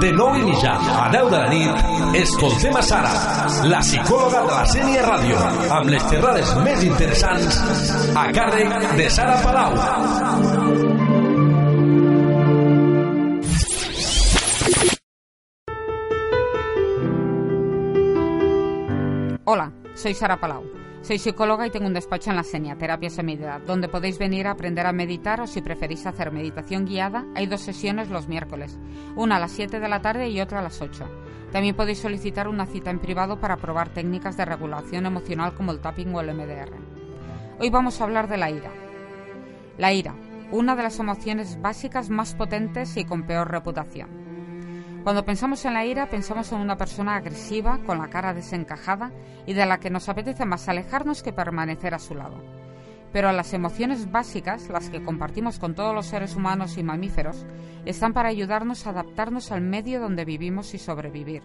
De 9 i mitja a 10 de la nit, escoltem a Sara, la psicòloga de la Sènia Ràdio, amb les xerrades més interessants a càrrec de Sara Palau. Hola, soy Sara Palau. Soy psicóloga y tengo un despacho en la Senia, Terapia Semidad, donde podéis venir a aprender a meditar o si preferís hacer meditación guiada, hay dos sesiones los miércoles, una a las 7 de la tarde y otra a las 8. También podéis solicitar una cita en privado para probar técnicas de regulación emocional como el tapping o el MDR. Hoy vamos a hablar de la ira. La ira, una de las emociones básicas más potentes y con peor reputación. Cuando pensamos en la ira, pensamos en una persona agresiva, con la cara desencajada y de la que nos apetece más alejarnos que permanecer a su lado. Pero las emociones básicas, las que compartimos con todos los seres humanos y mamíferos, están para ayudarnos a adaptarnos al medio donde vivimos y sobrevivir.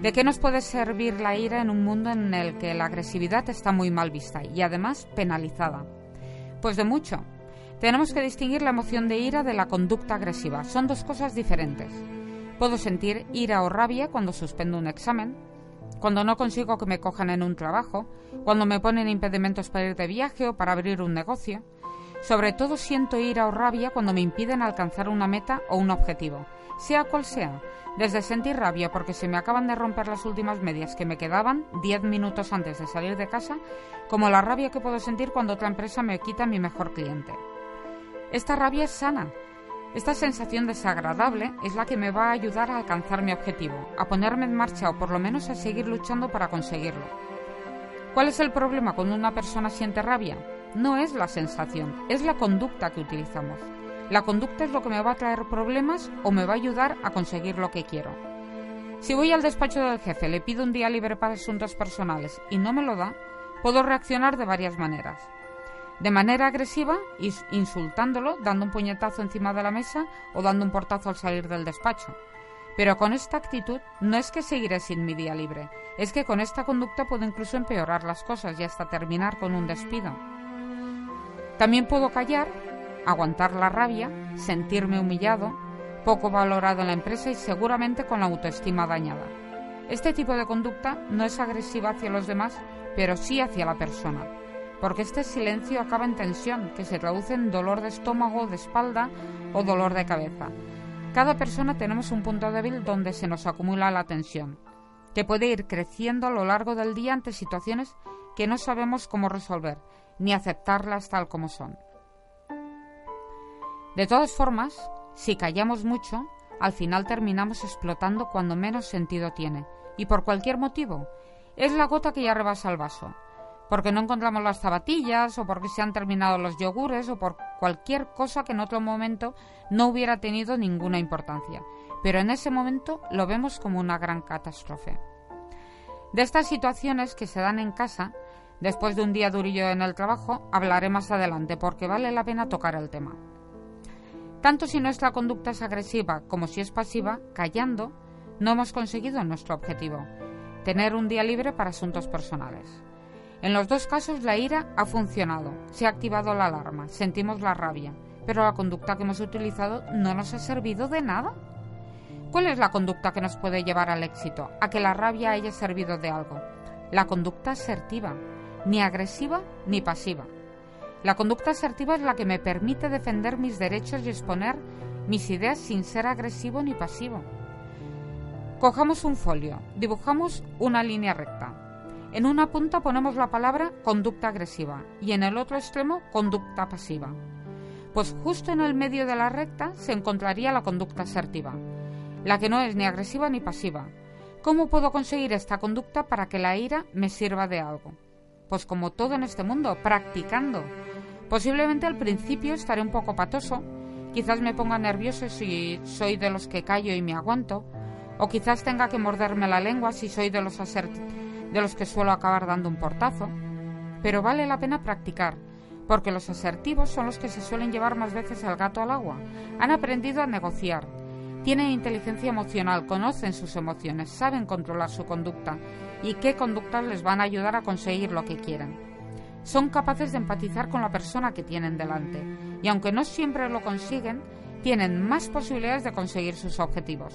¿De qué nos puede servir la ira en un mundo en el que la agresividad está muy mal vista y además penalizada? Pues de mucho. Tenemos que distinguir la emoción de ira de la conducta agresiva. Son dos cosas diferentes. Puedo sentir ira o rabia cuando suspendo un examen, cuando no consigo que me cojan en un trabajo, cuando me ponen impedimentos para ir de viaje o para abrir un negocio. Sobre todo siento ira o rabia cuando me impiden alcanzar una meta o un objetivo, sea cual sea, desde sentir rabia porque se me acaban de romper las últimas medias que me quedaban 10 minutos antes de salir de casa, como la rabia que puedo sentir cuando otra empresa me quita mi mejor cliente. Esta rabia es sana, esta sensación desagradable es la que me va a ayudar a alcanzar mi objetivo, a ponerme en marcha o por lo menos a seguir luchando para conseguirlo. ¿Cuál es el problema cuando una persona siente rabia? No es la sensación, es la conducta que utilizamos. La conducta es lo que me va a traer problemas o me va a ayudar a conseguir lo que quiero. Si voy al despacho del jefe, le pido un día libre para asuntos personales y no me lo da, puedo reaccionar de varias maneras de manera agresiva, insultándolo, dando un puñetazo encima de la mesa o dando un portazo al salir del despacho. Pero con esta actitud no es que seguiré sin mi día libre, es que con esta conducta puedo incluso empeorar las cosas y hasta terminar con un despido. También puedo callar, aguantar la rabia, sentirme humillado, poco valorado en la empresa y seguramente con la autoestima dañada. Este tipo de conducta no es agresiva hacia los demás, pero sí hacia la persona porque este silencio acaba en tensión, que se traduce en dolor de estómago, de espalda o dolor de cabeza. Cada persona tenemos un punto débil donde se nos acumula la tensión, que puede ir creciendo a lo largo del día ante situaciones que no sabemos cómo resolver, ni aceptarlas tal como son. De todas formas, si callamos mucho, al final terminamos explotando cuando menos sentido tiene, y por cualquier motivo. Es la gota que ya rebasa el vaso porque no encontramos las zapatillas o porque se han terminado los yogures o por cualquier cosa que en otro momento no hubiera tenido ninguna importancia. Pero en ese momento lo vemos como una gran catástrofe. De estas situaciones que se dan en casa, después de un día durillo en el trabajo, hablaré más adelante porque vale la pena tocar el tema. Tanto si nuestra conducta es agresiva como si es pasiva, callando, no hemos conseguido nuestro objetivo, tener un día libre para asuntos personales. En los dos casos la ira ha funcionado, se ha activado la alarma, sentimos la rabia, pero la conducta que hemos utilizado no nos ha servido de nada. ¿Cuál es la conducta que nos puede llevar al éxito, a que la rabia haya servido de algo? La conducta asertiva, ni agresiva ni pasiva. La conducta asertiva es la que me permite defender mis derechos y exponer mis ideas sin ser agresivo ni pasivo. Cojamos un folio, dibujamos una línea recta, en una punta ponemos la palabra conducta agresiva y en el otro extremo conducta pasiva. Pues justo en el medio de la recta se encontraría la conducta asertiva, la que no es ni agresiva ni pasiva. ¿Cómo puedo conseguir esta conducta para que la ira me sirva de algo? Pues como todo en este mundo, practicando. Posiblemente al principio estaré un poco patoso, quizás me ponga nervioso si soy de los que callo y me aguanto, o quizás tenga que morderme la lengua si soy de los asertivos de los que suelo acabar dando un portazo, pero vale la pena practicar, porque los asertivos son los que se suelen llevar más veces al gato al agua. Han aprendido a negociar, tienen inteligencia emocional, conocen sus emociones, saben controlar su conducta y qué conductas les van a ayudar a conseguir lo que quieren. Son capaces de empatizar con la persona que tienen delante y aunque no siempre lo consiguen, tienen más posibilidades de conseguir sus objetivos.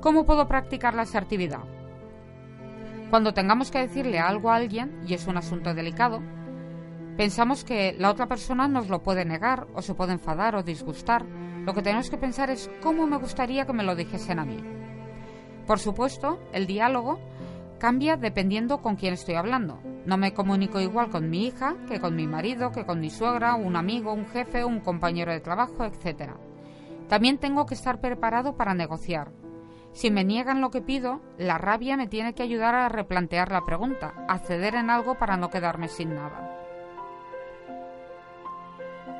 ¿Cómo puedo practicar la asertividad? Cuando tengamos que decirle algo a alguien, y es un asunto delicado, pensamos que la otra persona nos lo puede negar o se puede enfadar o disgustar. Lo que tenemos que pensar es cómo me gustaría que me lo dijesen a mí. Por supuesto, el diálogo cambia dependiendo con quién estoy hablando. No me comunico igual con mi hija que con mi marido, que con mi suegra, un amigo, un jefe, un compañero de trabajo, etc. También tengo que estar preparado para negociar. Si me niegan lo que pido, la rabia me tiene que ayudar a replantear la pregunta, a ceder en algo para no quedarme sin nada.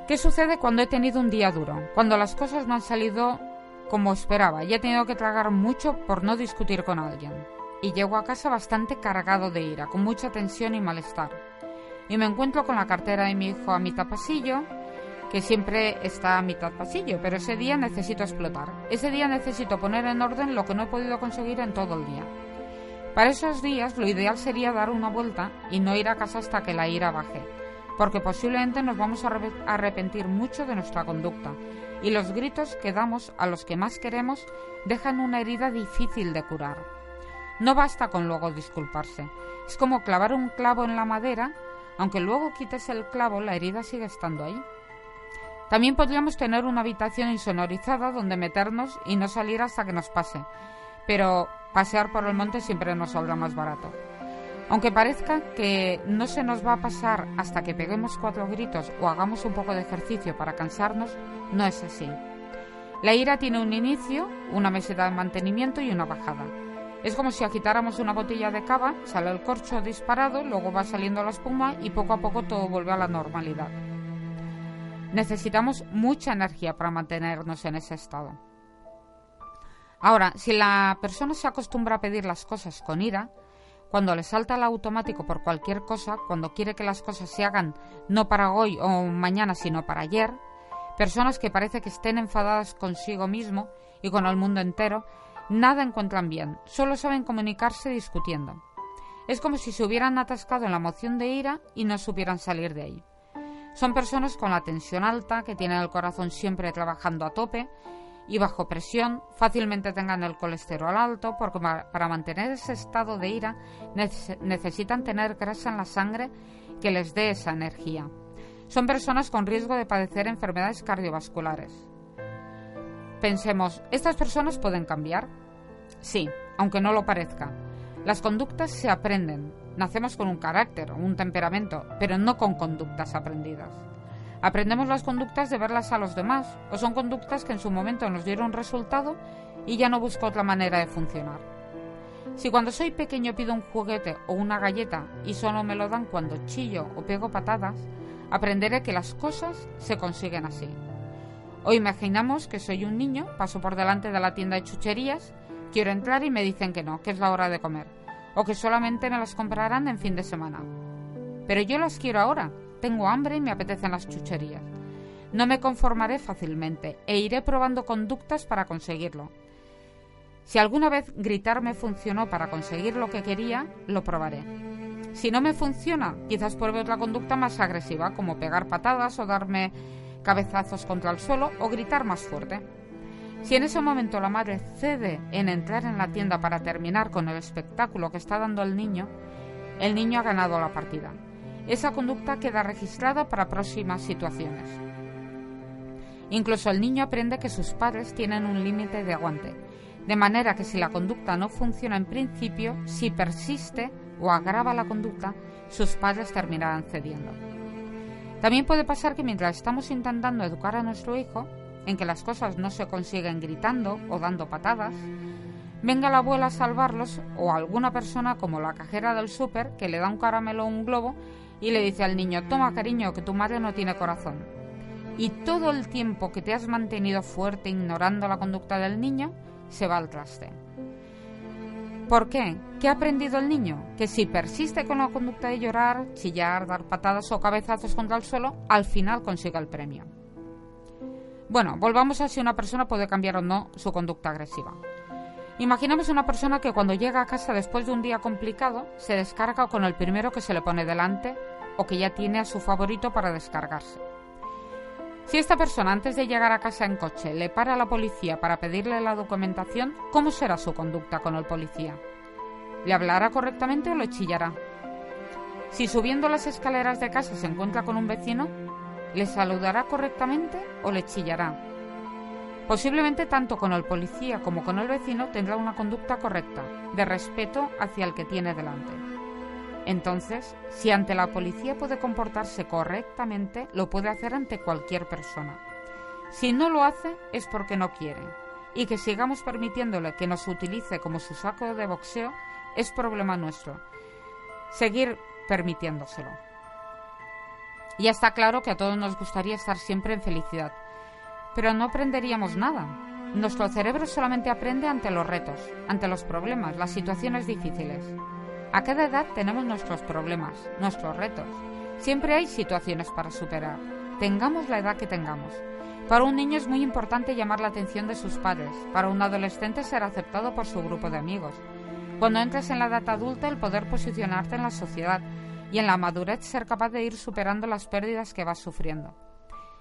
¿Qué sucede cuando he tenido un día duro? Cuando las cosas no han salido como esperaba y he tenido que tragar mucho por no discutir con alguien y llego a casa bastante cargado de ira, con mucha tensión y malestar. Y me encuentro con la cartera de mi hijo a mitad pasillo, que siempre está a mitad pasillo, pero ese día necesito explotar. Ese día necesito poner en orden lo que no he podido conseguir en todo el día. Para esos días lo ideal sería dar una vuelta y no ir a casa hasta que la ira baje, porque posiblemente nos vamos a arrepentir mucho de nuestra conducta y los gritos que damos a los que más queremos dejan una herida difícil de curar. No basta con luego disculparse. Es como clavar un clavo en la madera, aunque luego quites el clavo, la herida sigue estando ahí. También podríamos tener una habitación insonorizada donde meternos y no salir hasta que nos pase, pero pasear por el monte siempre nos saldrá más barato. Aunque parezca que no se nos va a pasar hasta que peguemos cuatro gritos o hagamos un poco de ejercicio para cansarnos, no es así. La ira tiene un inicio, una meseta de mantenimiento y una bajada. Es como si agitáramos una botella de cava, sale el corcho disparado, luego va saliendo la espuma y poco a poco todo vuelve a la normalidad. Necesitamos mucha energía para mantenernos en ese estado. Ahora, si la persona se acostumbra a pedir las cosas con ira, cuando le salta el automático por cualquier cosa, cuando quiere que las cosas se hagan no para hoy o mañana, sino para ayer, personas que parece que estén enfadadas consigo mismo y con el mundo entero, Nada encuentran bien, solo saben comunicarse discutiendo. Es como si se hubieran atascado en la emoción de ira y no supieran salir de ahí. Son personas con la tensión alta, que tienen el corazón siempre trabajando a tope y bajo presión, fácilmente tengan el colesterol alto, porque para mantener ese estado de ira necesitan tener grasa en la sangre que les dé esa energía. Son personas con riesgo de padecer enfermedades cardiovasculares. Pensemos, ¿estas personas pueden cambiar? Sí, aunque no lo parezca. Las conductas se aprenden. Nacemos con un carácter un temperamento, pero no con conductas aprendidas. Aprendemos las conductas de verlas a los demás, o son conductas que en su momento nos dieron resultado y ya no busco otra manera de funcionar. Si cuando soy pequeño pido un juguete o una galleta y solo me lo dan cuando chillo o pego patadas, aprenderé que las cosas se consiguen así. O imaginamos que soy un niño, paso por delante de la tienda de chucherías, quiero entrar y me dicen que no, que es la hora de comer, o que solamente me las comprarán en fin de semana. Pero yo las quiero ahora, tengo hambre y me apetecen las chucherías. No me conformaré fácilmente e iré probando conductas para conseguirlo. Si alguna vez gritar me funcionó para conseguir lo que quería, lo probaré. Si no me funciona, quizás pruebe otra conducta más agresiva, como pegar patadas o darme cabezazos contra el suelo o gritar más fuerte. Si en ese momento la madre cede en entrar en la tienda para terminar con el espectáculo que está dando el niño, el niño ha ganado la partida. Esa conducta queda registrada para próximas situaciones. Incluso el niño aprende que sus padres tienen un límite de aguante, de manera que si la conducta no funciona en principio, si persiste o agrava la conducta, sus padres terminarán cediendo. También puede pasar que mientras estamos intentando educar a nuestro hijo, en que las cosas no se consiguen gritando o dando patadas, venga la abuela a salvarlos o alguna persona como la cajera del súper que le da un caramelo o un globo y le dice al niño, toma cariño, que tu madre no tiene corazón. Y todo el tiempo que te has mantenido fuerte ignorando la conducta del niño, se va al traste. ¿Por qué? ¿Qué ha aprendido el niño? Que si persiste con la conducta de llorar, chillar, dar patadas o cabezazos contra el suelo, al final consiga el premio. Bueno, volvamos a si una persona puede cambiar o no su conducta agresiva. Imaginemos una persona que cuando llega a casa después de un día complicado se descarga con el primero que se le pone delante o que ya tiene a su favorito para descargarse. Si esta persona antes de llegar a casa en coche le para a la policía para pedirle la documentación, ¿cómo será su conducta con el policía? ¿Le hablará correctamente o le chillará? Si subiendo las escaleras de casa se encuentra con un vecino, ¿le saludará correctamente o le chillará? Posiblemente tanto con el policía como con el vecino tendrá una conducta correcta, de respeto hacia el que tiene delante. Entonces, si ante la policía puede comportarse correctamente, lo puede hacer ante cualquier persona. Si no lo hace es porque no quiere. Y que sigamos permitiéndole que nos utilice como su saco de boxeo es problema nuestro. Seguir permitiéndoselo. Ya está claro que a todos nos gustaría estar siempre en felicidad, pero no aprenderíamos nada. Nuestro cerebro solamente aprende ante los retos, ante los problemas, las situaciones difíciles. A cada edad tenemos nuestros problemas, nuestros retos. Siempre hay situaciones para superar, tengamos la edad que tengamos. Para un niño es muy importante llamar la atención de sus padres, para un adolescente ser aceptado por su grupo de amigos. Cuando entres en la edad adulta, el poder posicionarte en la sociedad y en la madurez ser capaz de ir superando las pérdidas que vas sufriendo.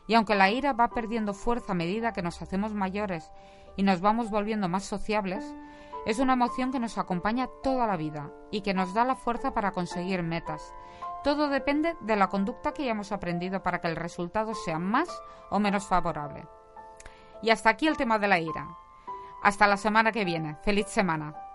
Y aunque la ira va perdiendo fuerza a medida que nos hacemos mayores y nos vamos volviendo más sociables, es una emoción que nos acompaña toda la vida y que nos da la fuerza para conseguir metas. Todo depende de la conducta que hayamos aprendido para que el resultado sea más o menos favorable. Y hasta aquí el tema de la ira. Hasta la semana que viene. Feliz semana.